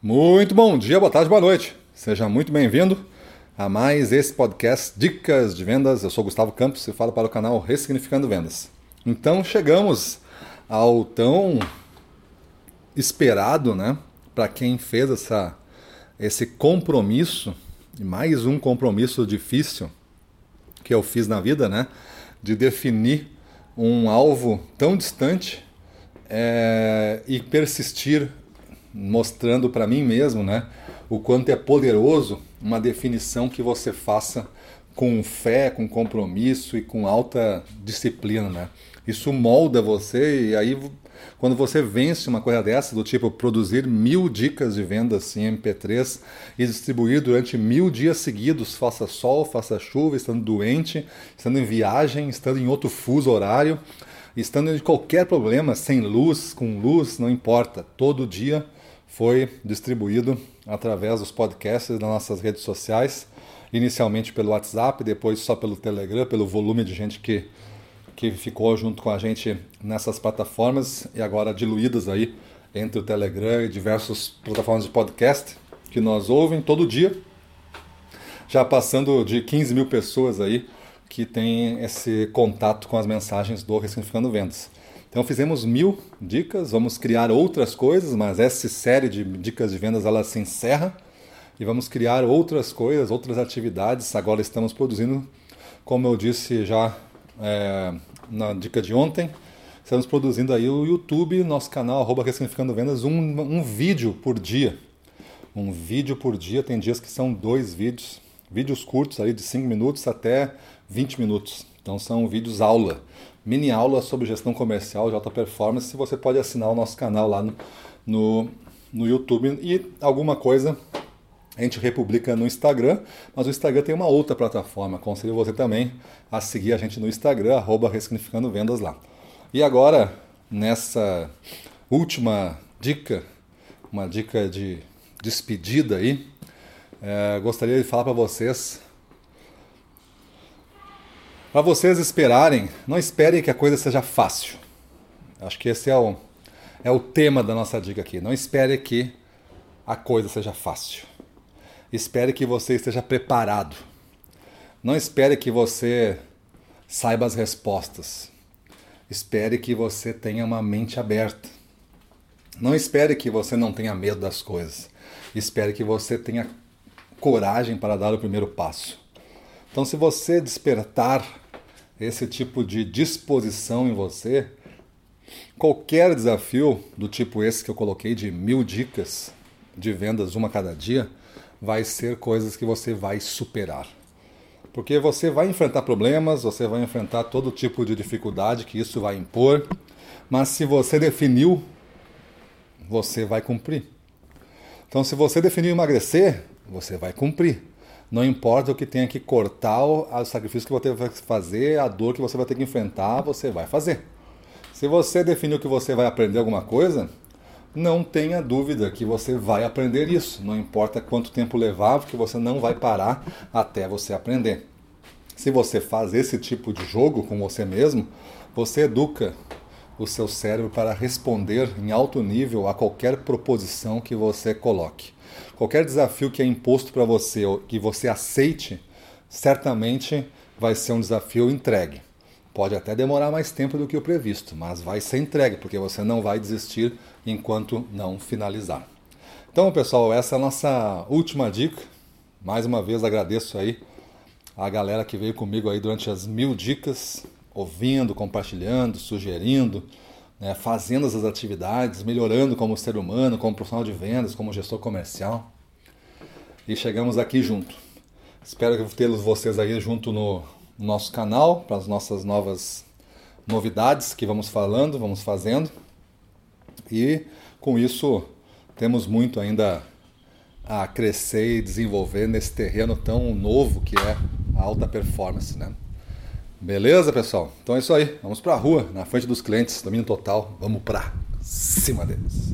Muito bom dia, boa tarde, boa noite. Seja muito bem-vindo a mais esse podcast Dicas de Vendas. Eu sou Gustavo Campos e falo para o canal Ressignificando Vendas. Então chegamos ao tão esperado, né, para quem fez essa, esse compromisso, e mais um compromisso difícil que eu fiz na vida, né, de definir um alvo tão distante é, e persistir mostrando para mim mesmo, né, o quanto é poderoso uma definição que você faça com fé, com compromisso e com alta disciplina, né? Isso molda você e aí quando você vence uma coisa dessa, do tipo produzir mil dicas de vendas em MP3 e distribuir durante mil dias seguidos, faça sol, faça chuva, estando doente, estando em viagem, estando em outro fuso horário, estando em qualquer problema, sem luz, com luz, não importa, todo dia foi distribuído através dos podcasts das nossas redes sociais, inicialmente pelo WhatsApp, depois só pelo Telegram, pelo volume de gente que, que ficou junto com a gente nessas plataformas e agora diluídas aí entre o Telegram e diversas plataformas de podcast que nós ouvem todo dia, já passando de 15 mil pessoas aí que têm esse contato com as mensagens do Ressignificando Vendas. Então fizemos mil dicas, vamos criar outras coisas, mas essa série de dicas de vendas ela se encerra e vamos criar outras coisas, outras atividades. Agora estamos produzindo, como eu disse já é, na dica de ontem, estamos produzindo aí o YouTube, nosso canal arroba Ressignificando Vendas, um, um vídeo por dia. Um vídeo por dia, tem dias que são dois vídeos, vídeos curtos aí de 5 minutos até 20 minutos. Então são vídeos aula mini aula sobre gestão comercial de alta performance. Você pode assinar o nosso canal lá no, no, no YouTube e alguma coisa a gente republica no Instagram, mas o Instagram tem uma outra plataforma. Aconselho você também a seguir a gente no Instagram, arroba Ressignificando Vendas lá. E agora, nessa última dica, uma dica de despedida aí, é, gostaria de falar para vocês para vocês esperarem, não esperem que a coisa seja fácil. Acho que esse é o, é o tema da nossa dica aqui. Não espere que a coisa seja fácil. Espere que você esteja preparado. Não espere que você saiba as respostas. Espere que você tenha uma mente aberta. Não espere que você não tenha medo das coisas. Espere que você tenha coragem para dar o primeiro passo. Então, se você despertar esse tipo de disposição em você, qualquer desafio do tipo esse que eu coloquei de mil dicas de vendas uma cada dia, vai ser coisas que você vai superar. Porque você vai enfrentar problemas, você vai enfrentar todo tipo de dificuldade que isso vai impor, mas se você definiu, você vai cumprir. Então, se você definiu emagrecer, você vai cumprir. Não importa o que tenha que cortar, o sacrifício que você vai fazer, a dor que você vai ter que enfrentar, você vai fazer. Se você definiu que você vai aprender alguma coisa, não tenha dúvida que você vai aprender isso. Não importa quanto tempo levar, porque você não vai parar até você aprender. Se você faz esse tipo de jogo com você mesmo, você educa o seu cérebro para responder em alto nível a qualquer proposição que você coloque. Qualquer desafio que é imposto para você, que você aceite, certamente vai ser um desafio entregue. Pode até demorar mais tempo do que o previsto, mas vai ser entregue, porque você não vai desistir enquanto não finalizar. Então, pessoal, essa é a nossa última dica. Mais uma vez agradeço aí a galera que veio comigo aí durante as mil dicas, ouvindo, compartilhando, sugerindo né, fazendo essas atividades, melhorando como ser humano, como profissional de vendas, como gestor comercial. E chegamos aqui junto. Espero tê-los vocês aí junto no nosso canal para as nossas novas novidades que vamos falando, vamos fazendo. E com isso temos muito ainda a crescer e desenvolver nesse terreno tão novo que é a alta performance, né? Beleza, pessoal? Então é isso aí. Vamos para a rua, na frente dos clientes, domínio total. Vamos para cima deles.